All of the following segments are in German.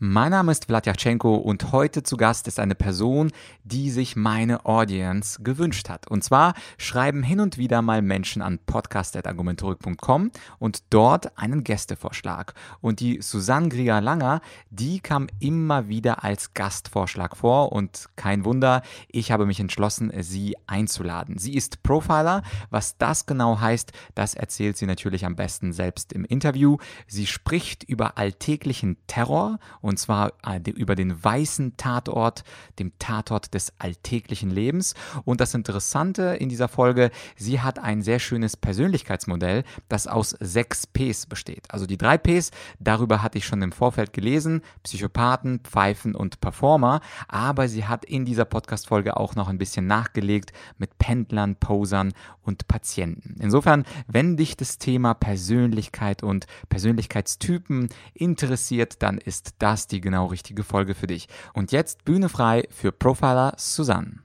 Mein Name ist Vladyachenko und heute zu Gast ist eine Person, die sich meine Audience gewünscht hat. Und zwar schreiben hin und wieder mal Menschen an podcast.argumentorik.com und dort einen Gästevorschlag. Und die Susanne Grieger-Langer, die kam immer wieder als Gastvorschlag vor und kein Wunder, ich habe mich entschlossen, sie einzuladen. Sie ist Profiler. Was das genau heißt, das erzählt sie natürlich am besten selbst im Interview. Sie spricht über alltäglichen Terror zwar äh, über den weißen Tatort, dem Tatort des alltäglichen Lebens. Und das Interessante in dieser Folge, sie hat ein sehr schönes Persönlichkeitsmodell, das aus sechs Ps besteht. Also die drei Ps, darüber hatte ich schon im Vorfeld gelesen, Psychopathen, Pfeifen und Performer, aber sie hat in dieser Podcast-Folge auch noch ein bisschen nachgelegt mit Pendlern, Posern und Patienten. Insofern, wenn dich das Thema Persönlichkeit und Persönlichkeitstypen interessiert, dann ist das das die genau richtige Folge für dich. Und jetzt Bühne frei für Profiler Susanne.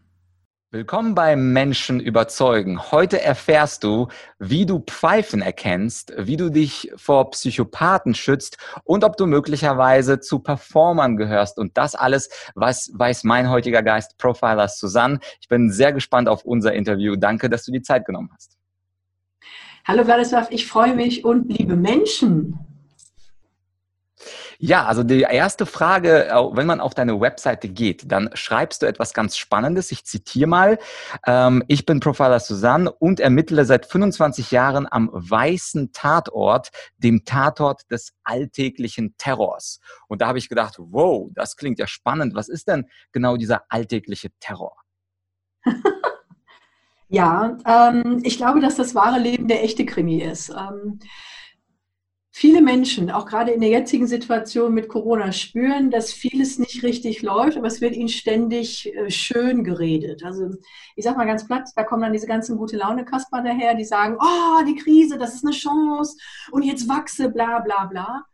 Willkommen beim Menschen überzeugen. Heute erfährst du, wie du Pfeifen erkennst, wie du dich vor Psychopathen schützt und ob du möglicherweise zu Performern gehörst. Und das alles was weiß mein heutiger Geist Profiler Susanne. Ich bin sehr gespannt auf unser Interview. Danke, dass du die Zeit genommen hast. Hallo Vladislav, ich freue mich und liebe Menschen. Ja, also die erste Frage, wenn man auf deine Webseite geht, dann schreibst du etwas ganz Spannendes. Ich zitiere mal. Ähm, ich bin Profiler Susanne und ermittle seit 25 Jahren am weißen Tatort, dem Tatort des alltäglichen Terrors. Und da habe ich gedacht, wow, das klingt ja spannend. Was ist denn genau dieser alltägliche Terror? ja, ähm, ich glaube, dass das wahre Leben der echte Krimi ist. Ähm, viele Menschen, auch gerade in der jetzigen Situation mit Corona, spüren, dass vieles nicht richtig läuft, aber es wird ihnen ständig äh, schön geredet. Also ich sage mal ganz platt, da kommen dann diese ganzen gute Laune Kasper daher, die sagen, oh, die Krise, das ist eine Chance und jetzt wachse, bla bla bla.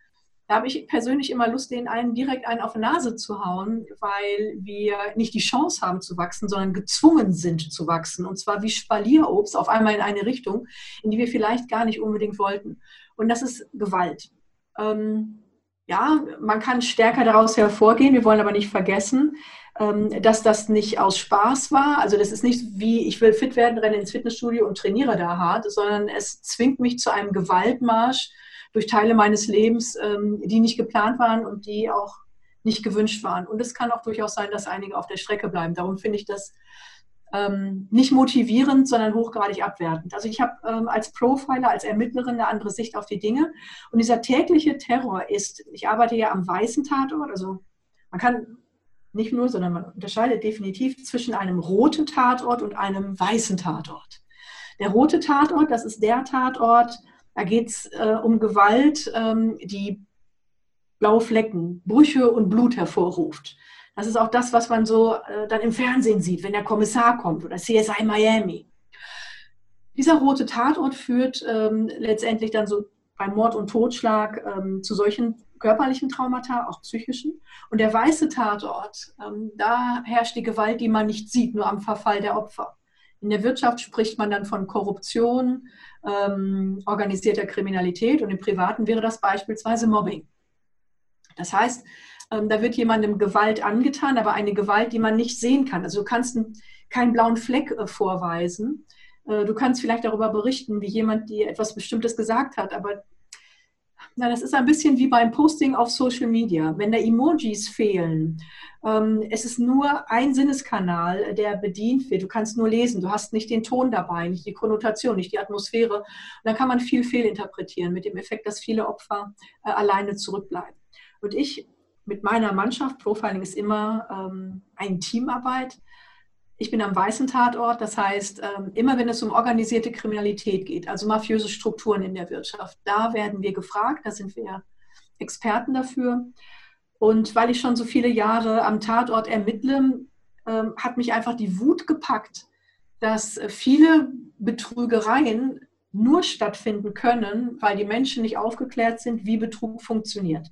Da habe ich persönlich immer Lust, den einen direkt einen auf die Nase zu hauen, weil wir nicht die Chance haben zu wachsen, sondern gezwungen sind zu wachsen. Und zwar wie Spalierobst auf einmal in eine Richtung, in die wir vielleicht gar nicht unbedingt wollten. Und das ist Gewalt. Ähm, ja, man kann stärker daraus hervorgehen. Wir wollen aber nicht vergessen, ähm, dass das nicht aus Spaß war. Also das ist nicht wie, ich will fit werden, renne ins Fitnessstudio und trainiere da hart, sondern es zwingt mich zu einem Gewaltmarsch durch Teile meines Lebens, ähm, die nicht geplant waren und die auch nicht gewünscht waren. Und es kann auch durchaus sein, dass einige auf der Strecke bleiben. Darum finde ich das ähm, nicht motivierend, sondern hochgradig abwertend. Also ich habe ähm, als Profiler, als Ermittlerin eine andere Sicht auf die Dinge. Und dieser tägliche Terror ist, ich arbeite ja am weißen Tatort, also man kann nicht nur, sondern man unterscheidet definitiv zwischen einem roten Tatort und einem weißen Tatort. Der rote Tatort, das ist der Tatort, da geht es äh, um Gewalt, ähm, die blaue Flecken, Brüche und Blut hervorruft. Das ist auch das, was man so äh, dann im Fernsehen sieht, wenn der Kommissar kommt oder CSI Miami. Dieser rote Tatort führt ähm, letztendlich dann so beim Mord und Totschlag ähm, zu solchen körperlichen Traumata, auch psychischen. Und der weiße Tatort, ähm, da herrscht die Gewalt, die man nicht sieht, nur am Verfall der Opfer. In der Wirtschaft spricht man dann von Korruption, ähm, organisierter Kriminalität und im Privaten wäre das beispielsweise Mobbing. Das heißt, ähm, da wird jemandem Gewalt angetan, aber eine Gewalt, die man nicht sehen kann. Also du kannst keinen blauen Fleck äh, vorweisen. Äh, du kannst vielleicht darüber berichten, wie jemand dir etwas Bestimmtes gesagt hat, aber na, das ist ein bisschen wie beim Posting auf Social Media. Wenn da Emojis fehlen, ähm, es ist nur ein Sinneskanal, der bedient wird. Du kannst nur lesen, du hast nicht den Ton dabei, nicht die Konnotation, nicht die Atmosphäre. Und dann kann man viel fehlinterpretieren mit dem Effekt, dass viele Opfer äh, alleine zurückbleiben. Und ich mit meiner Mannschaft, Profiling ist immer ähm, eine Teamarbeit. Ich bin am weißen Tatort, das heißt, ähm, immer wenn es um organisierte Kriminalität geht, also mafiöse Strukturen in der Wirtschaft, da werden wir gefragt, da sind wir Experten dafür. Und weil ich schon so viele Jahre am Tatort ermittle, ähm, hat mich einfach die Wut gepackt, dass viele Betrügereien nur stattfinden können, weil die Menschen nicht aufgeklärt sind, wie Betrug funktioniert.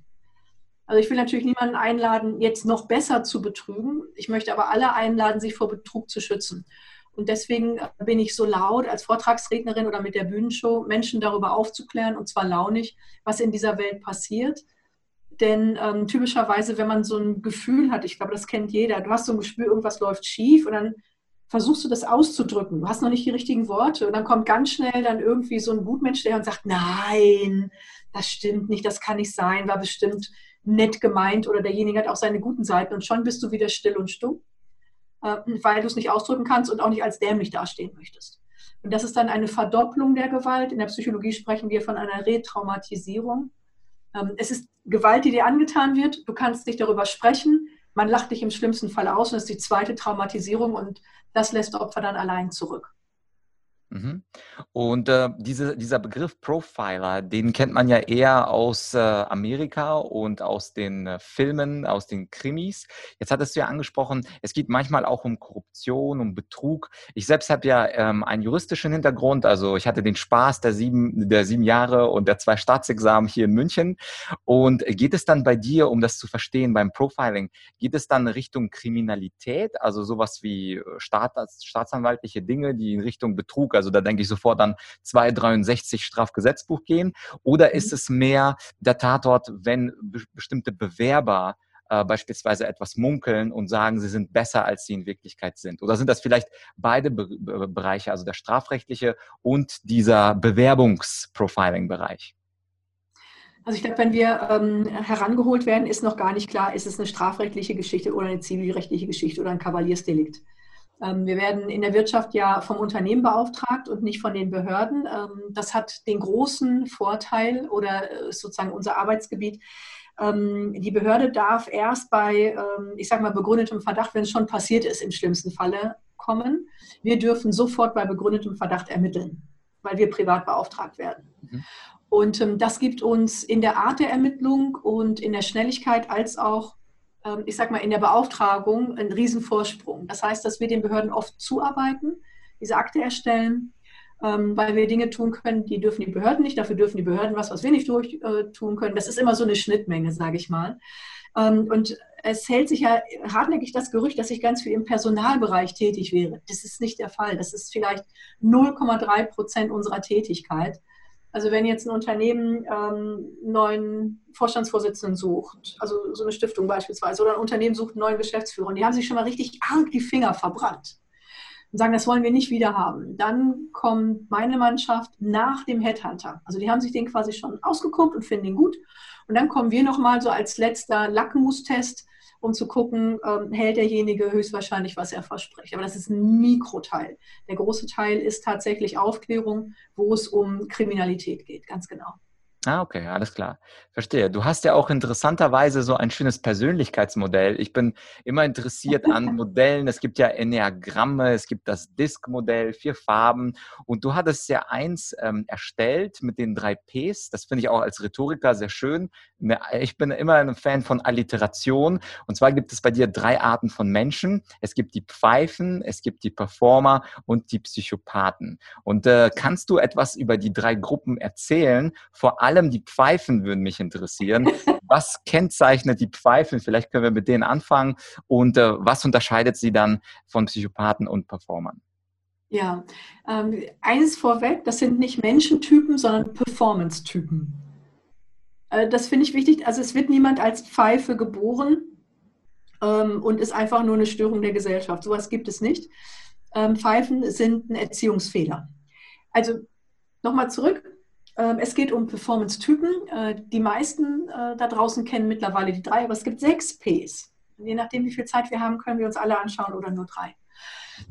Also ich will natürlich niemanden einladen, jetzt noch besser zu betrügen. Ich möchte aber alle einladen, sich vor Betrug zu schützen. Und deswegen bin ich so laut als Vortragsrednerin oder mit der Bühnenshow, Menschen darüber aufzuklären, und zwar launig, was in dieser Welt passiert. Denn ähm, typischerweise, wenn man so ein Gefühl hat, ich glaube, das kennt jeder, du hast so ein Gefühl, irgendwas läuft schief und dann versuchst du das auszudrücken. Du hast noch nicht die richtigen Worte und dann kommt ganz schnell dann irgendwie so ein Gutmensch der und sagt, nein, das stimmt nicht, das kann nicht sein, war bestimmt nett gemeint oder derjenige hat auch seine guten Seiten und schon bist du wieder still und stumm, äh, weil du es nicht ausdrücken kannst und auch nicht als dämlich dastehen möchtest. Und das ist dann eine Verdopplung der Gewalt. In der Psychologie sprechen wir von einer Retraumatisierung. Ähm, es ist Gewalt, die dir angetan wird. Du kannst nicht darüber sprechen. Man lacht dich im schlimmsten Fall aus und das ist die zweite Traumatisierung und das lässt Opfer dann allein zurück. Mhm. Und äh, diese, dieser Begriff Profiler, den kennt man ja eher aus äh, Amerika und aus den äh, Filmen, aus den Krimis. Jetzt hattest du ja angesprochen, es geht manchmal auch um Korruption, um Betrug. Ich selbst habe ja ähm, einen juristischen Hintergrund, also ich hatte den Spaß der sieben, der sieben Jahre und der zwei Staatsexamen hier in München. Und geht es dann bei dir, um das zu verstehen, beim Profiling, geht es dann Richtung Kriminalität, also sowas wie äh, Staat, staatsanwaltliche Dinge, die in Richtung Betrug, also da denke ich sofort an 263 Strafgesetzbuch gehen. Oder ist mhm. es mehr der Tatort, wenn be bestimmte Bewerber äh, beispielsweise etwas munkeln und sagen, sie sind besser, als sie in Wirklichkeit sind? Oder sind das vielleicht beide Be Be Bereiche, also der strafrechtliche und dieser Bewerbungsprofiling-Bereich? Also ich glaube, wenn wir ähm, herangeholt werden, ist noch gar nicht klar, ist es eine strafrechtliche Geschichte oder eine zivilrechtliche Geschichte oder ein Kavaliersdelikt. Ähm, wir werden in der Wirtschaft ja vom Unternehmen beauftragt und nicht von den Behörden. Ähm, das hat den großen Vorteil oder äh, sozusagen unser Arbeitsgebiet. Ähm, die Behörde darf erst bei, ich sage mal, begründetem Verdacht, wenn es schon passiert ist, im schlimmsten Falle kommen. Wir dürfen sofort bei begründetem Verdacht ermitteln, weil wir privat beauftragt werden. Mhm. Und das gibt uns in der Art der Ermittlung und in der Schnelligkeit als auch ich sage mal, in der Beauftragung einen Riesenvorsprung. Das heißt, dass wir den Behörden oft zuarbeiten, diese Akte erstellen, ähm, weil wir Dinge tun können, die dürfen die Behörden nicht, dafür dürfen die Behörden was, was wir nicht durch, äh, tun können. Das ist immer so eine Schnittmenge, sage ich mal. Ähm, und es hält sich ja hartnäckig das Gerücht, dass ich ganz viel im Personalbereich tätig wäre. Das ist nicht der Fall. Das ist vielleicht 0,3 Prozent unserer Tätigkeit. Also wenn jetzt ein Unternehmen ähm, einen neuen Vorstandsvorsitzenden sucht, also so eine Stiftung beispielsweise, oder ein Unternehmen sucht einen neuen Geschäftsführer und die haben sich schon mal richtig arg die Finger verbrannt und sagen, das wollen wir nicht wieder haben, dann kommt meine Mannschaft nach dem Headhunter. Also die haben sich den quasi schon ausgeguckt und finden ihn gut. Und dann kommen wir nochmal so als letzter Lackmustest um zu gucken, ähm, hält derjenige höchstwahrscheinlich, was er verspricht. Aber das ist ein Mikroteil. Der große Teil ist tatsächlich Aufklärung, wo es um Kriminalität geht, ganz genau. Ah, okay, alles klar. Verstehe. Du hast ja auch interessanterweise so ein schönes Persönlichkeitsmodell. Ich bin immer interessiert an Modellen. Es gibt ja Enneagramme, es gibt das Disk-Modell, vier Farben. Und du hattest ja eins ähm, erstellt mit den drei Ps. Das finde ich auch als Rhetoriker sehr schön. Ne, ich bin immer ein Fan von Alliteration. Und zwar gibt es bei dir drei Arten von Menschen. Es gibt die Pfeifen, es gibt die Performer und die Psychopathen. Und äh, kannst du etwas über die drei Gruppen erzählen? Vor allem allem die Pfeifen würden mich interessieren. Was kennzeichnet die Pfeifen? Vielleicht können wir mit denen anfangen. Und äh, was unterscheidet sie dann von Psychopathen und Performern? Ja, ähm, eines vorweg, das sind nicht Menschentypen, sondern Performance-Typen. Äh, das finde ich wichtig. Also es wird niemand als Pfeife geboren ähm, und ist einfach nur eine Störung der Gesellschaft. Sowas gibt es nicht. Ähm, Pfeifen sind ein Erziehungsfehler. Also nochmal zurück. Ähm, es geht um Performance-Typen. Äh, die meisten äh, da draußen kennen mittlerweile die drei, aber es gibt sechs Ps. Je nachdem, wie viel Zeit wir haben, können wir uns alle anschauen oder nur drei.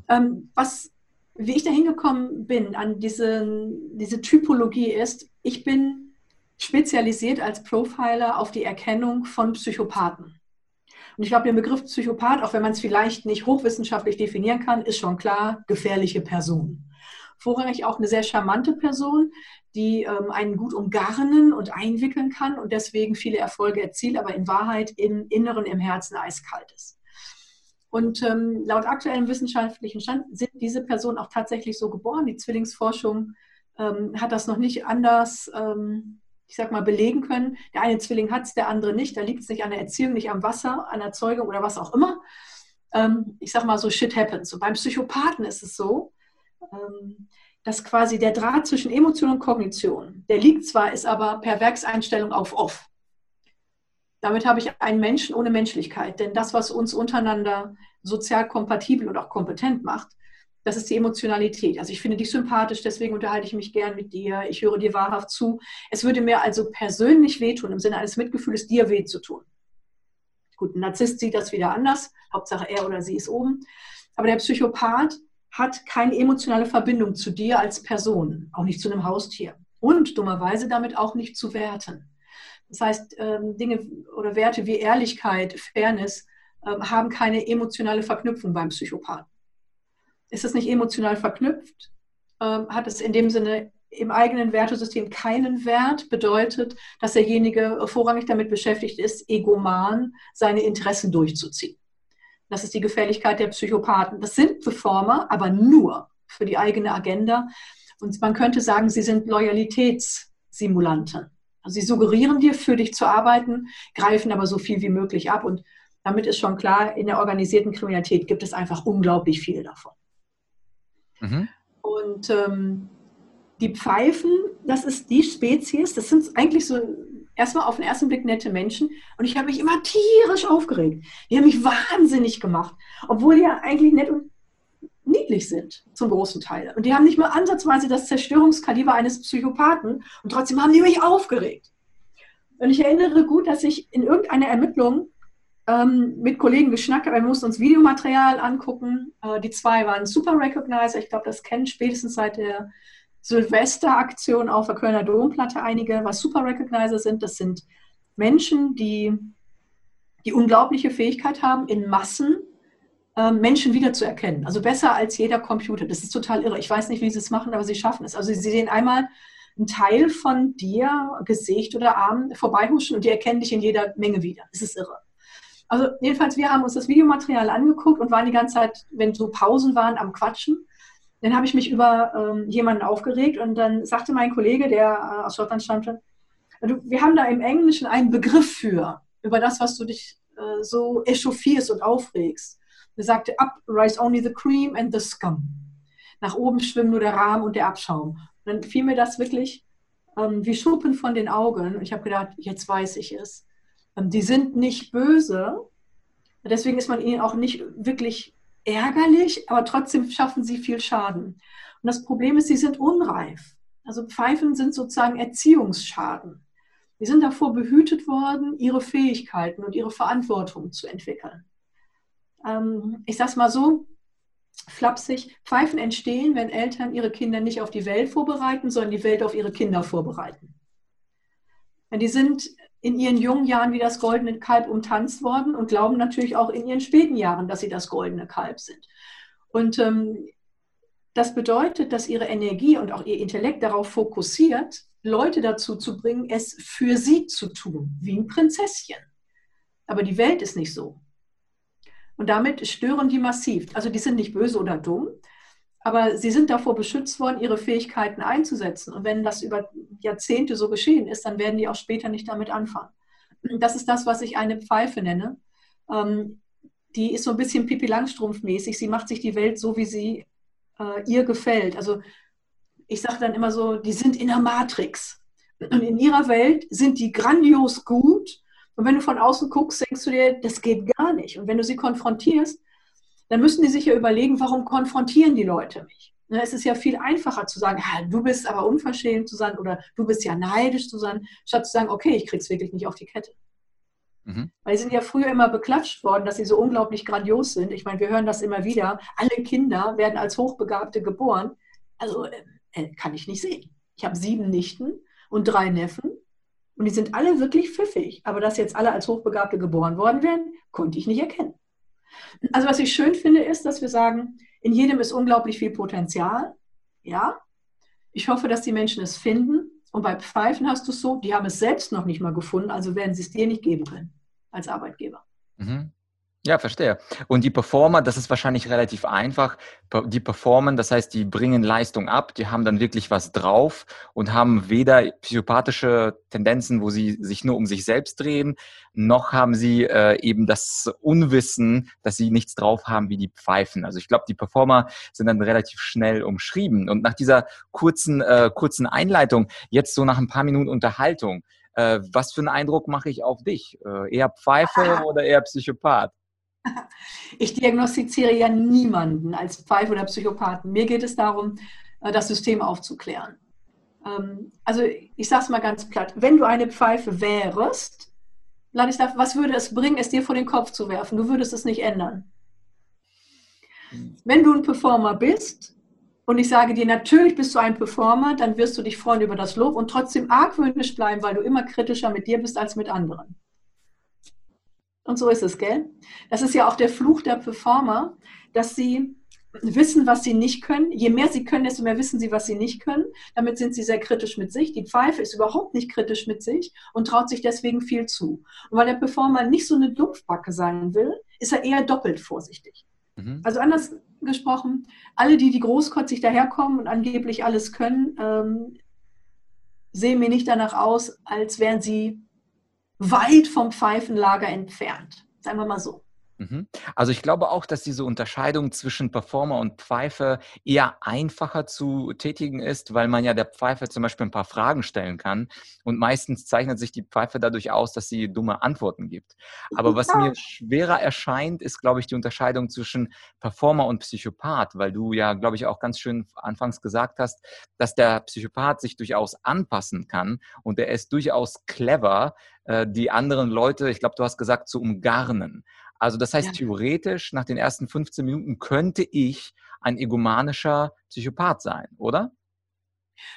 Ähm, was, wie ich da hingekommen bin an diese, diese Typologie ist, ich bin spezialisiert als Profiler auf die Erkennung von Psychopathen. Und ich glaube, der Begriff Psychopath, auch wenn man es vielleicht nicht hochwissenschaftlich definieren kann, ist schon klar, gefährliche Person. Vorrangig auch eine sehr charmante Person, die ähm, einen gut umgarnen und einwickeln kann und deswegen viele Erfolge erzielt, aber in Wahrheit im Inneren, im Herzen eiskalt ist. Und ähm, laut aktuellem wissenschaftlichen Stand sind diese Personen auch tatsächlich so geboren. Die Zwillingsforschung ähm, hat das noch nicht anders, ähm, ich sag mal, belegen können. Der eine Zwilling hat es, der andere nicht. Da liegt es nicht an der Erziehung, nicht am Wasser, an der Zeugung oder was auch immer. ähm, ich sag mal so, shit happens. Und beim Psychopathen ist es so, dass quasi der Draht zwischen Emotion und Kognition, der liegt zwar, ist aber per Werkseinstellung auf off. Damit habe ich einen Menschen ohne Menschlichkeit. Denn das, was uns untereinander sozial kompatibel und auch kompetent macht, das ist die Emotionalität. Also ich finde dich sympathisch, deswegen unterhalte ich mich gern mit dir. Ich höre dir wahrhaft zu. Es würde mir also persönlich wehtun, im Sinne eines Mitgefühls, dir weh zu tun. Gut, ein Narzisst sieht das wieder anders. Hauptsache er oder sie ist oben. Aber der Psychopath hat keine emotionale Verbindung zu dir als Person, auch nicht zu einem Haustier. Und dummerweise damit auch nicht zu Werten. Das heißt, ähm, Dinge oder Werte wie Ehrlichkeit, Fairness ähm, haben keine emotionale Verknüpfung beim Psychopathen ist es nicht emotional verknüpft, ähm, hat es in dem Sinne im eigenen Wertesystem keinen Wert, bedeutet, dass derjenige vorrangig damit beschäftigt ist, egoman seine Interessen durchzuziehen. Das ist die Gefährlichkeit der Psychopathen. Das sind Performer, aber nur für die eigene Agenda. Und man könnte sagen, sie sind Loyalitätssimulanten. Also sie suggerieren dir, für dich zu arbeiten, greifen aber so viel wie möglich ab. Und damit ist schon klar, in der organisierten Kriminalität gibt es einfach unglaublich viel davon. Mhm. Und ähm, die Pfeifen, das ist die Spezies, das sind eigentlich so erstmal auf den ersten Blick nette Menschen. Und ich habe mich immer tierisch aufgeregt. Die haben mich wahnsinnig gemacht, obwohl die ja eigentlich nett und niedlich sind, zum großen Teil. Und die haben nicht mal ansatzweise das Zerstörungskaliber eines Psychopathen und trotzdem haben die mich aufgeregt. Und ich erinnere gut, dass ich in irgendeiner Ermittlung ähm, mit Kollegen geschnackt, wir mussten uns Videomaterial angucken. Äh, die zwei waren Super Recognizer. Ich glaube, das kennen spätestens seit der Silvesteraktion auf der Kölner Domplatte einige, was Super Recognizer sind. Das sind Menschen, die die unglaubliche Fähigkeit haben, in Massen äh, Menschen wiederzuerkennen. Also besser als jeder Computer. Das ist total irre. Ich weiß nicht, wie sie es machen, aber sie schaffen es. Also sie sehen einmal einen Teil von dir, Gesicht oder Arm, vorbeihuschen und die erkennen dich in jeder Menge wieder. Das ist irre. Also jedenfalls, wir haben uns das Videomaterial angeguckt und waren die ganze Zeit, wenn so Pausen waren, am Quatschen. Dann habe ich mich über ähm, jemanden aufgeregt und dann sagte mein Kollege, der äh, aus Schottland stammte, wir haben da im Englischen einen Begriff für, über das, was du dich äh, so echauffierst und aufregst. Er sagte, up rise only the cream and the scum. Nach oben schwimmen nur der Rahmen und der Abschaum. Und dann fiel mir das wirklich ähm, wie Schuppen von den Augen. Und ich habe gedacht, jetzt weiß ich es. Ähm, die sind nicht böse. Deswegen ist man ihnen auch nicht wirklich ärgerlich, aber trotzdem schaffen sie viel Schaden. Und das Problem ist, sie sind unreif. Also Pfeifen sind sozusagen Erziehungsschaden. Die sind davor behütet worden, ihre Fähigkeiten und ihre Verantwortung zu entwickeln. Ähm, ich sage es mal so, flapsig, Pfeifen entstehen, wenn Eltern ihre Kinder nicht auf die Welt vorbereiten, sondern die Welt auf ihre Kinder vorbereiten. Die sind in ihren jungen Jahren wie das goldene Kalb umtanzt worden und glauben natürlich auch in ihren späten Jahren, dass sie das goldene Kalb sind. Und ähm, das bedeutet, dass ihre Energie und auch ihr Intellekt darauf fokussiert, Leute dazu zu bringen, es für sie zu tun, wie ein Prinzesschen. Aber die Welt ist nicht so. Und damit stören die massiv. Also die sind nicht böse oder dumm, aber sie sind davor beschützt worden, ihre Fähigkeiten einzusetzen. Und wenn das über Jahrzehnte so geschehen ist, dann werden die auch später nicht damit anfangen. Das ist das, was ich eine Pfeife nenne. Ähm, die ist so ein bisschen Pippi Langstrumpf-mäßig. Sie macht sich die Welt so, wie sie äh, ihr gefällt. Also ich sage dann immer so, die sind in der Matrix. Und in ihrer Welt sind die grandios gut. Und wenn du von außen guckst, denkst du dir, das geht gar nicht. Und wenn du sie konfrontierst, dann müssen die sich ja überlegen, warum konfrontieren die Leute mich? Ne, es ist ja viel einfacher zu sagen, du bist aber unverschämt zu sein oder du bist ja neidisch zu sein, statt zu sagen, okay, ich krieg's wirklich nicht auf die Kette. Mhm. Weil sie sind ja früher immer beklatscht worden, dass sie so unglaublich grandios sind. Ich meine, wir hören das immer wieder. Alle Kinder werden als Hochbegabte geboren. Also äh, äh kann ich nicht sehen. Ich habe sieben Nichten und drei Neffen und die sind alle wirklich pfiffig. Aber dass jetzt alle als Hochbegabte geboren worden wären, konnte ich nicht erkennen. Also was ich schön finde, ist, dass wir sagen, in jedem ist unglaublich viel Potenzial. Ja, ich hoffe, dass die Menschen es finden. Und bei Pfeifen hast du es so, die haben es selbst noch nicht mal gefunden, also werden sie es dir nicht geben können als Arbeitgeber. Mhm. Ja, verstehe. Und die Performer, das ist wahrscheinlich relativ einfach. Die performen, das heißt, die bringen Leistung ab, die haben dann wirklich was drauf und haben weder psychopathische Tendenzen, wo sie sich nur um sich selbst drehen, noch haben sie äh, eben das Unwissen, dass sie nichts drauf haben wie die Pfeifen. Also ich glaube, die Performer sind dann relativ schnell umschrieben. Und nach dieser kurzen, äh, kurzen Einleitung, jetzt so nach ein paar Minuten Unterhaltung, äh, was für einen Eindruck mache ich auf dich? Äh, eher Pfeife oder eher Psychopath? Ich diagnostiziere ja niemanden als Pfeife oder Psychopathen. Mir geht es darum, äh, das System aufzuklären. Ähm, also ich sage es mal ganz platt, wenn du eine Pfeife wärst, Ladislav, was würde es bringen, es dir vor den Kopf zu werfen? Du würdest es nicht ändern. Wenn du ein Performer bist und ich sage dir, natürlich bist du ein Performer, dann wirst du dich freuen über das Lob und trotzdem argwöhnisch bleiben, weil du immer kritischer mit dir bist als mit anderen. Und so ist es, gell? Das ist ja auch der Fluch der Performer, dass sie wissen, was sie nicht können. Je mehr sie können, desto mehr wissen sie, was sie nicht können. Damit sind sie sehr kritisch mit sich. Die Pfeife ist überhaupt nicht kritisch mit sich und traut sich deswegen viel zu. Und weil der Performer nicht so eine Dumpfbacke sein will, ist er eher doppelt vorsichtig. Mhm. Also anders gesprochen, alle, die die großkotzig daherkommen und angeblich alles können, ähm, sehen mir nicht danach aus, als wären sie weit vom Pfeifenlager entfernt. Sagen wir mal so. Mhm. Also ich glaube auch, dass diese Unterscheidung zwischen Performer und Pfeife eher einfacher zu tätigen ist, weil man ja der Pfeife zum Beispiel ein paar Fragen stellen kann. Und meistens zeichnet sich die Pfeife dadurch aus, dass sie dumme Antworten gibt. Aber was mir schwerer erscheint, ist, glaube ich, die Unterscheidung zwischen Performer und Psychopath, weil du ja, glaube ich, auch ganz schön anfangs gesagt hast, dass der Psychopath sich durchaus anpassen kann und er ist durchaus clever, äh, die anderen Leute, ich glaube, du hast gesagt, zu umgarnen. Also das heißt, ja. theoretisch nach den ersten 15 Minuten könnte ich ein egomanischer Psychopath sein, oder?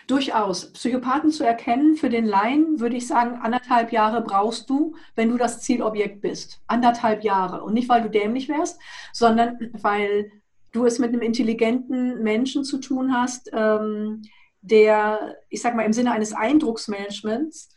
Durchaus. Psychopathen zu erkennen für den Laien, würde ich sagen, anderthalb Jahre brauchst du, wenn du das Zielobjekt bist. Anderthalb Jahre. Und nicht, weil du dämlich wärst, sondern weil du es mit einem intelligenten Menschen zu tun hast, ähm, der, ich sag mal, im Sinne eines Eindrucksmanagements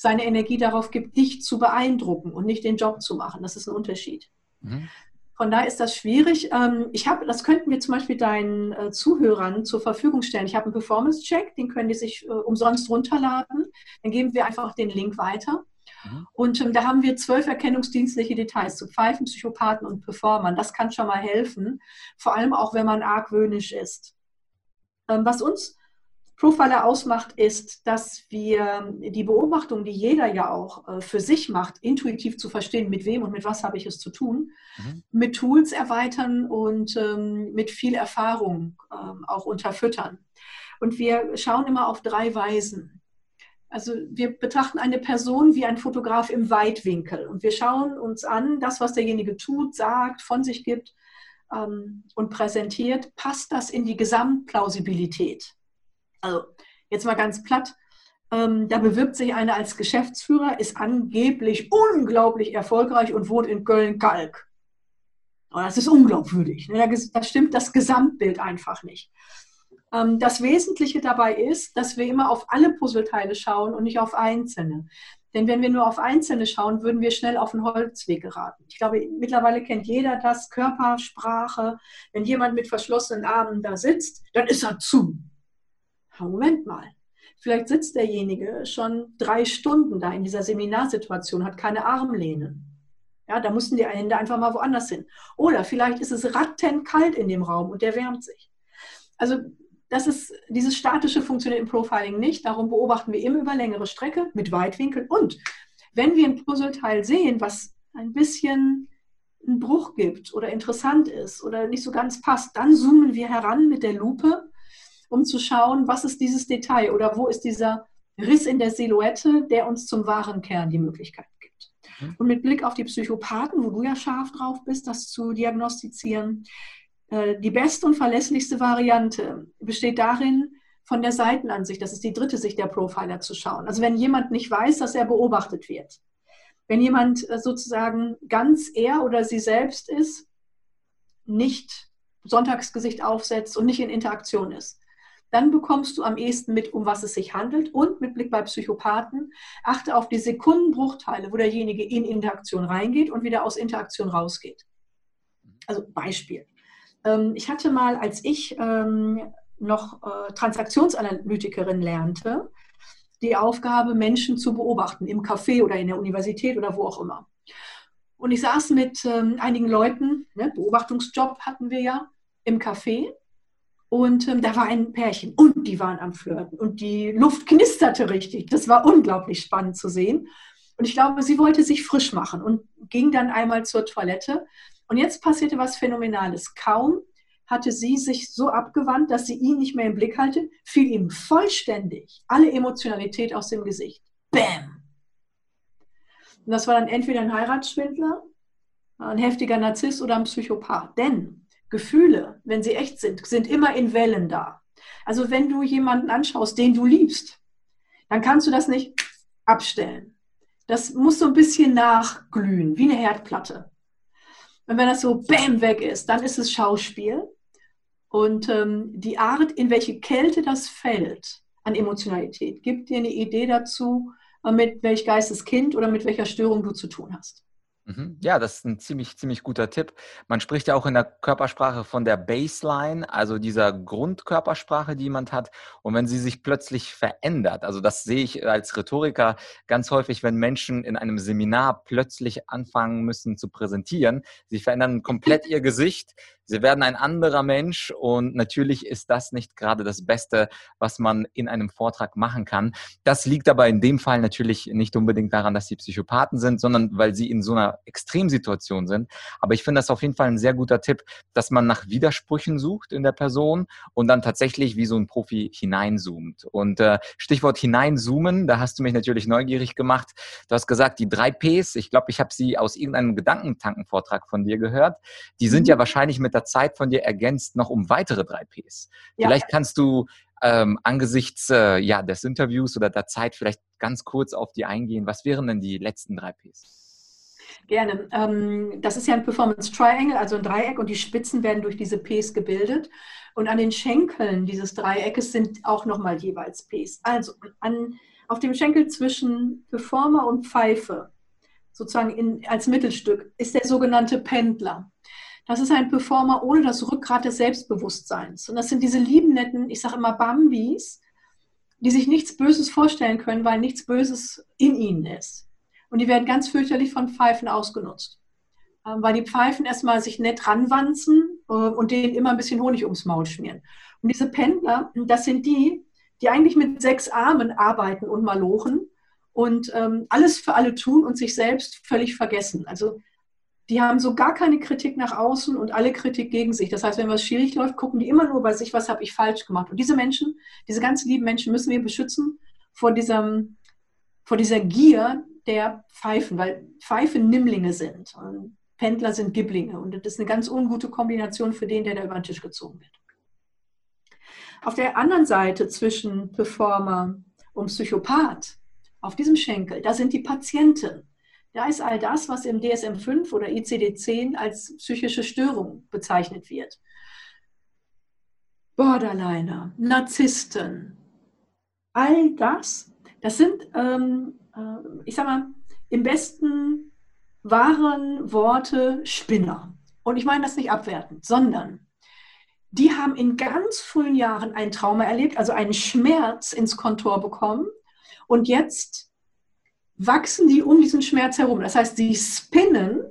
seine Energie darauf gibt, dich zu beeindrucken und nicht den Job zu machen. Das ist ein Unterschied. Mhm. Von daher ist das schwierig. Ähm, ich habe, das könnten wir zum Beispiel deinen äh, Zuhörern zur Verfügung stellen. Ich habe einen Performance-Check, den können die sich äh, umsonst runterladen. Dann geben wir einfach den Link weiter. Mhm. Und ähm, da haben wir zwölf erkennungsdienstliche Details zu Pfeifen, Psychopathen und Performern. Das kann schon mal helfen, vor allem auch, wenn man argwöhnisch ist. Ähm, was uns Profiler ausmacht, ist, dass wir die Beobachtung, die jeder ja auch äh, für sich macht, intuitiv zu verstehen, mit wem und mit was habe ich es zu tun, mhm. mit Tools erweitern und ähm, mit viel Erfahrung ähm, auch unterfüttern. Und wir schauen immer auf drei Weisen. Also wir betrachten eine Person wie ein Fotograf im Weitwinkel und wir schauen uns an, das, was derjenige tut, sagt, von sich gibt ähm, und präsentiert, passt das in die Gesamtplausibilität? Also jetzt mal ganz platt, ähm, da bewirbt sich einer als Geschäftsführer, ist angeblich unglaublich erfolgreich und wohnt in Köln-Kalk. Das ist unglaubwürdig. Ne? Da stimmt das Gesamtbild einfach nicht. Ähm, das Wesentliche dabei ist, dass wir immer auf alle Puzzleteile schauen und nicht auf einzelne. Denn wenn wir nur auf Einzelne schauen, würden wir schnell auf den Holzweg geraten. Ich glaube, mittlerweile kennt jeder das, Körpersprache. Wenn jemand mit verschlossenen Armen da sitzt, dann ist er zu. Moment mal, vielleicht sitzt derjenige schon drei Stunden da in dieser Seminarsituation, hat keine Armlehnen. Ja, da mussten die Hände einfach mal woanders hin. Oder vielleicht ist es rattenkalt in dem Raum und der wärmt sich. Also das ist, dieses statische funktioniert im Profiling nicht. Darum beobachten wir immer über längere Strecke mit Weitwinkel. Und wenn wir ein Puzzleteil sehen, was ein bisschen einen Bruch gibt oder interessant ist oder nicht so ganz passt, dann zoomen wir heran mit der Lupe um zu schauen, was ist dieses Detail oder wo ist dieser Riss in der Silhouette, der uns zum wahren Kern die Möglichkeit gibt. Mhm. Und mit Blick auf die Psychopathen, wo du ja scharf drauf bist, das zu diagnostizieren, äh, die beste und verlässlichste Variante besteht darin, von der Seitenansicht, das ist die dritte Sicht der Profiler, zu schauen. Also wenn jemand nicht weiß, dass er beobachtet wird, wenn jemand äh, sozusagen ganz er oder sie selbst ist, nicht Sonntagsgesicht aufsetzt und nicht in Interaktion ist, dann bekommst du am ehesten mit, um was es sich handelt. Und mit Blick bei Psychopathen, achte auf die Sekundenbruchteile, wo derjenige in Interaktion reingeht und wieder aus Interaktion rausgeht. Also Beispiel. Ähm, ich hatte mal, als ich ähm, noch äh, Transaktionsanalytikerin lernte, die Aufgabe, Menschen zu beobachten, im Café oder in der Universität oder wo auch immer. Und ich saß mit ähm, einigen Leuten, ne, Beobachtungsjob hatten wir ja, im Café. Und ähm, da war ein Pärchen und die waren am Flirten und die Luft knisterte richtig. Das war unglaublich spannend zu sehen. Und ich glaube, sie wollte sich frisch machen und ging dann einmal zur Toilette. Und jetzt passierte was Phänomenales. Kaum hatte sie sich so abgewandt, dass sie ihn nicht mehr im Blick hatte, fiel ihm vollständig alle Emotionalität aus dem Gesicht. Bäm! Und das war dann entweder ein Heiratsschwindler, ein heftiger Narzisst oder ein Psychopath. Denn Gefühle, wenn sie echt sind, sind immer in Wellen da. Also wenn du jemanden anschaust, den du liebst, dann kannst du das nicht abstellen. Das muss so ein bisschen nachglühen, wie eine Herdplatte. Und wenn das so bam weg ist, dann ist es Schauspiel. Und ähm, die Art, in welche Kälte das fällt an Emotionalität, gibt dir eine Idee dazu, äh, mit welch Geisteskind oder mit welcher Störung du zu tun hast. Mhm. Ja, das ist ein ziemlich, ziemlich guter Tipp. Man spricht ja auch in der Körpersprache von der Baseline, also dieser Grundkörpersprache, die jemand hat. Und wenn sie sich plötzlich verändert, also das sehe ich als Rhetoriker ganz häufig, wenn Menschen in einem Seminar plötzlich anfangen müssen zu präsentieren. Sie verändern komplett ihr Gesicht, Sie werden ein anderer Mensch und natürlich ist das nicht gerade das Beste, was man in einem Vortrag machen kann. Das liegt aber in dem Fall natürlich nicht unbedingt daran, dass sie Psychopathen sind, sondern weil sie in so einer Extremsituation sind. Aber ich finde das auf jeden Fall ein sehr guter Tipp, dass man nach Widersprüchen sucht in der Person und dann tatsächlich wie so ein Profi hineinzoomt. Und äh, Stichwort hineinzoomen, da hast du mich natürlich neugierig gemacht. Du hast gesagt, die drei Ps, ich glaube, ich habe sie aus irgendeinem Gedankentankenvortrag von dir gehört, die sind ja mhm. wahrscheinlich mit der der Zeit von dir ergänzt noch um weitere drei Ps. Ja. Vielleicht kannst du ähm, angesichts äh, ja, des Interviews oder der Zeit vielleicht ganz kurz auf die eingehen. Was wären denn die letzten drei Ps? Gerne. Ähm, das ist ja ein Performance Triangle, also ein Dreieck und die Spitzen werden durch diese Ps gebildet. Und an den Schenkeln dieses Dreieckes sind auch nochmal jeweils Ps. Also an, auf dem Schenkel zwischen Performer und Pfeife, sozusagen in, als Mittelstück, ist der sogenannte Pendler. Das ist ein Performer ohne das Rückgrat des Selbstbewusstseins. Und das sind diese lieben, netten, ich sage immer Bambis, die sich nichts Böses vorstellen können, weil nichts Böses in ihnen ist. Und die werden ganz fürchterlich von Pfeifen ausgenutzt. Ähm, weil die Pfeifen erstmal sich nett ranwanzen äh, und denen immer ein bisschen Honig ums Maul schmieren. Und diese Pendler, das sind die, die eigentlich mit sechs Armen arbeiten und malochen und ähm, alles für alle tun und sich selbst völlig vergessen. Also die haben so gar keine Kritik nach außen und alle Kritik gegen sich. Das heißt, wenn was schwierig läuft, gucken die immer nur bei sich, was habe ich falsch gemacht. Und diese Menschen, diese ganz lieben Menschen müssen wir beschützen vor, diesem, vor dieser Gier der Pfeifen, weil Pfeifen Nimmlinge sind und Pendler sind Giblinge. Und das ist eine ganz ungute Kombination für den, der da über den Tisch gezogen wird. Auf der anderen Seite zwischen Performer und Psychopath, auf diesem Schenkel, da sind die Patienten. Da ist all das, was im DSM-5 oder ICD-10 als psychische Störung bezeichnet wird. Borderliner, Narzissten, all das, das sind, ähm, äh, ich sag mal, im besten wahren Worte Spinner. Und ich meine das nicht abwertend, sondern die haben in ganz frühen Jahren ein Trauma erlebt, also einen Schmerz ins Kontor bekommen und jetzt wachsen die um diesen Schmerz herum. Das heißt, sie spinnen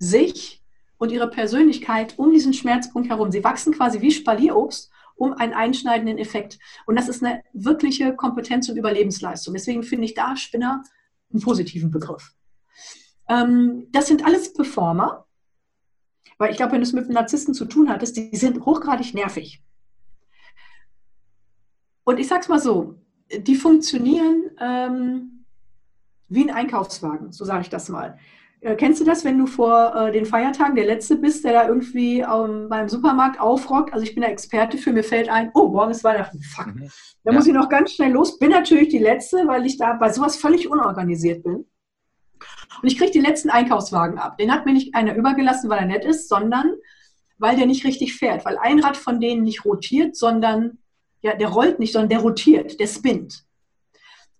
sich und ihre Persönlichkeit um diesen Schmerzpunkt herum. Sie wachsen quasi wie Spalierobst um einen einschneidenden Effekt. Und das ist eine wirkliche Kompetenz und Überlebensleistung. Deswegen finde ich da Spinner einen positiven Begriff. Ähm, das sind alles Performer, weil ich glaube, wenn du es mit einem Narzissten zu tun hattest, die sind hochgradig nervig. Und ich sage es mal so, die funktionieren ähm, wie ein Einkaufswagen, so sage ich das mal. Äh, kennst du das, wenn du vor äh, den Feiertagen der Letzte bist, der da irgendwie ähm, beim Supermarkt aufrockt? Also ich bin der Experte für, mir fällt ein, oh, morgen ist Weihnachten, fuck. Mhm. Da ja. muss ich noch ganz schnell los. Bin natürlich die Letzte, weil ich da bei sowas völlig unorganisiert bin. Und ich kriege den letzten Einkaufswagen ab. Den hat mir nicht einer übergelassen, weil er nett ist, sondern weil der nicht richtig fährt. Weil ein Rad von denen nicht rotiert, sondern, ja, der rollt nicht, sondern der rotiert, der spinnt.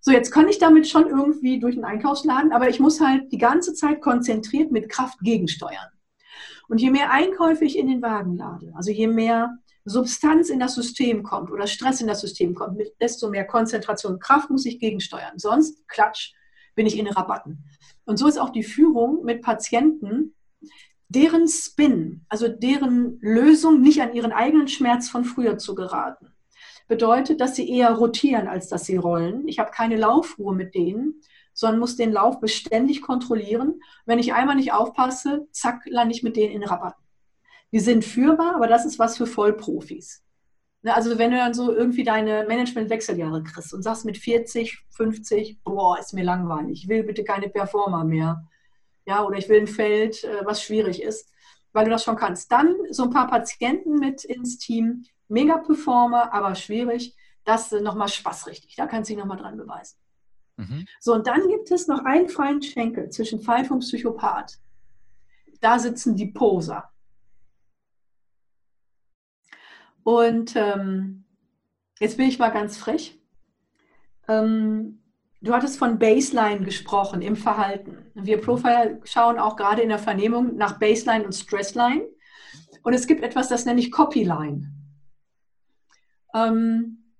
So, jetzt kann ich damit schon irgendwie durch den Einkaufsladen, aber ich muss halt die ganze Zeit konzentriert mit Kraft gegensteuern. Und je mehr Einkäufe ich in den Wagen lade, also je mehr Substanz in das System kommt oder Stress in das System kommt, desto mehr Konzentration und Kraft muss ich gegensteuern. Sonst, klatsch, bin ich in Rabatten. Und so ist auch die Führung mit Patienten, deren Spin, also deren Lösung, nicht an ihren eigenen Schmerz von früher zu geraten. Bedeutet, dass sie eher rotieren, als dass sie rollen. Ich habe keine Laufruhe mit denen, sondern muss den Lauf beständig kontrollieren. Wenn ich einmal nicht aufpasse, zack, lande ich mit denen in Rabatten. Die sind führbar, aber das ist was für Vollprofis. Ne, also wenn du dann so irgendwie deine Management-Wechseljahre kriegst und sagst mit 40, 50, boah, ist mir langweilig, ich will bitte keine Performer mehr. Ja, oder ich will ein Feld, äh, was schwierig ist, weil du das schon kannst. Dann so ein paar Patienten mit ins Team, Mega-Performer, aber schwierig. Das ist nochmal Spaß richtig. Da kannst du dich nochmal dran beweisen. Mhm. So, und dann gibt es noch einen freien Schenkel zwischen Pfeif und Psychopath. Da sitzen die Poser. Und ähm, jetzt bin ich mal ganz frech. Ähm, du hattest von Baseline gesprochen im Verhalten. Wir Profiler schauen auch gerade in der Vernehmung nach Baseline und Stressline. Und es gibt etwas, das nenne ich Copyline. Ähm,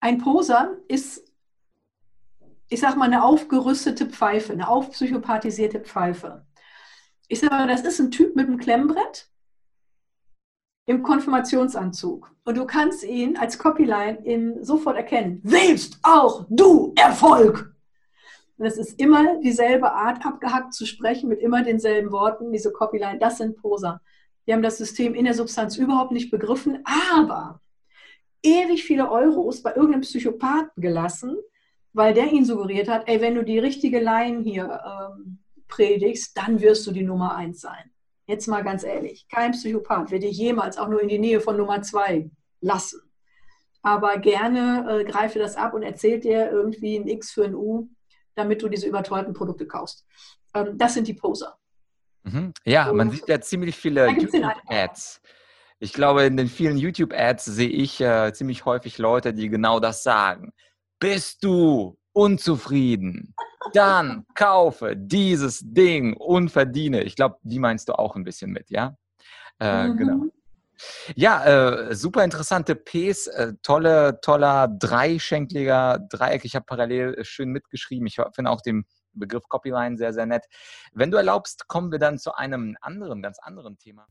ein Poser ist, ich sage mal, eine aufgerüstete Pfeife, eine aufpsychopathisierte Pfeife. Ich sage mal, das ist ein Typ mit einem Klemmbrett im Konfirmationsanzug. Und du kannst ihn als Copyline in, sofort erkennen. Willst auch du Erfolg? Und es ist immer dieselbe Art, abgehackt zu sprechen, mit immer denselben Worten, diese Copyline. Das sind Poser. Die haben das System in der Substanz überhaupt nicht begriffen, aber ewig viele Euros bei irgendeinem Psychopathen gelassen, weil der ihn suggeriert hat, ey, wenn du die richtige Line hier ähm, predigst, dann wirst du die Nummer eins sein. Jetzt mal ganz ehrlich, kein Psychopath wird dich jemals auch nur in die Nähe von Nummer zwei lassen. Aber gerne äh, greife das ab und erzählt dir irgendwie ein X für ein U, damit du diese überteuerten Produkte kaufst. Ähm, das sind die Poser. Mhm. Ja, man sieht ja ziemlich viele YouTube-Ads. Ich glaube, in den vielen YouTube-Ads sehe ich äh, ziemlich häufig Leute, die genau das sagen. Bist du unzufrieden? Dann kaufe dieses Ding und verdiene. Ich glaube, die meinst du auch ein bisschen mit, ja? Äh, mhm. Genau. Ja, äh, super interessante Ps, äh, tolle, toller dreischenkliger Dreieck. Ich habe parallel schön mitgeschrieben. Ich finde auch den Begriff Copyline sehr, sehr nett. Wenn du erlaubst, kommen wir dann zu einem anderen, ganz anderen Thema.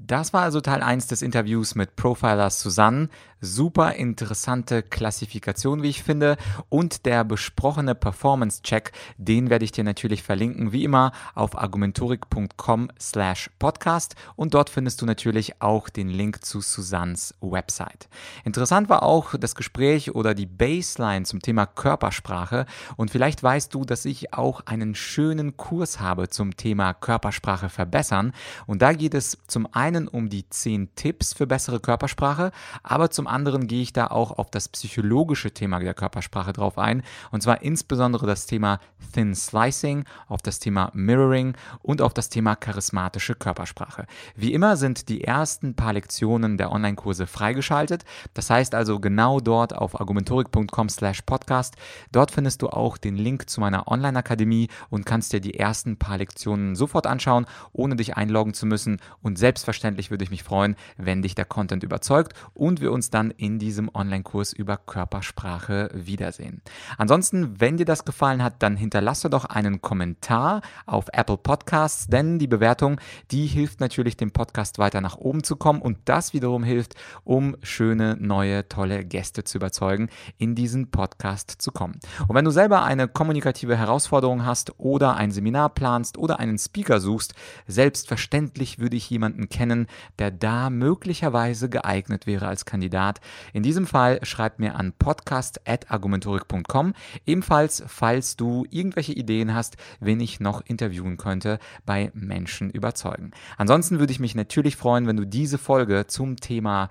Das war also Teil 1 des Interviews mit Profiler Susanne. Super interessante Klassifikation, wie ich finde. Und der besprochene Performance-Check, den werde ich dir natürlich verlinken, wie immer, auf argumentorik.com slash podcast. Und dort findest du natürlich auch den Link zu Susannes Website. Interessant war auch das Gespräch oder die Baseline zum Thema Körpersprache. Und vielleicht weißt du, dass ich auch einen schönen Kurs habe zum Thema Körpersprache verbessern. Und da geht es zum einen einen um die zehn Tipps für bessere Körpersprache, aber zum anderen gehe ich da auch auf das psychologische Thema der Körpersprache drauf ein. Und zwar insbesondere das Thema Thin Slicing, auf das Thema Mirroring und auf das Thema charismatische Körpersprache. Wie immer sind die ersten paar Lektionen der Online-Kurse freigeschaltet. Das heißt also genau dort auf argumentorik.com slash podcast. Dort findest du auch den Link zu meiner Online-Akademie und kannst dir die ersten paar Lektionen sofort anschauen, ohne dich einloggen zu müssen und selbstverständlich selbstverständlich würde ich mich freuen, wenn dich der Content überzeugt und wir uns dann in diesem Online-Kurs über Körpersprache wiedersehen. Ansonsten, wenn dir das gefallen hat, dann hinterlasse doch einen Kommentar auf Apple Podcasts, denn die Bewertung, die hilft natürlich dem Podcast weiter nach oben zu kommen und das wiederum hilft, um schöne, neue, tolle Gäste zu überzeugen, in diesen Podcast zu kommen. Und wenn du selber eine kommunikative Herausforderung hast oder ein Seminar planst oder einen Speaker suchst, selbstverständlich würde ich jemanden kennen, kennen, der da möglicherweise geeignet wäre als Kandidat. In diesem Fall schreib mir an podcast.argumentorik.com. Ebenfalls, falls du irgendwelche Ideen hast, wen ich noch interviewen könnte bei Menschen überzeugen. Ansonsten würde ich mich natürlich freuen, wenn du diese Folge zum Thema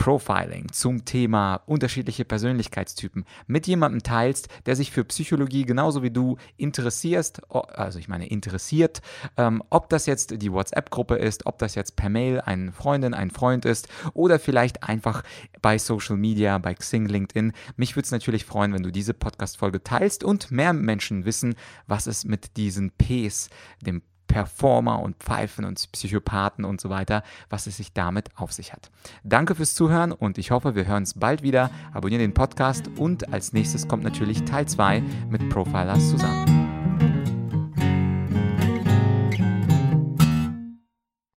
Profiling zum Thema unterschiedliche Persönlichkeitstypen mit jemandem teilst, der sich für Psychologie genauso wie du interessierst, also ich meine interessiert, ähm, ob das jetzt die WhatsApp-Gruppe ist, ob das jetzt per Mail eine Freundin, ein Freund ist oder vielleicht einfach bei Social Media, bei Xing, LinkedIn. Mich würde es natürlich freuen, wenn du diese Podcast-Folge teilst und mehr Menschen wissen, was es mit diesen Ps, dem Performer und Pfeifen und Psychopathen und so weiter, was es sich damit auf sich hat. Danke fürs Zuhören und ich hoffe, wir hören uns bald wieder. Abonniere den Podcast und als nächstes kommt natürlich Teil 2 mit Profilers zusammen.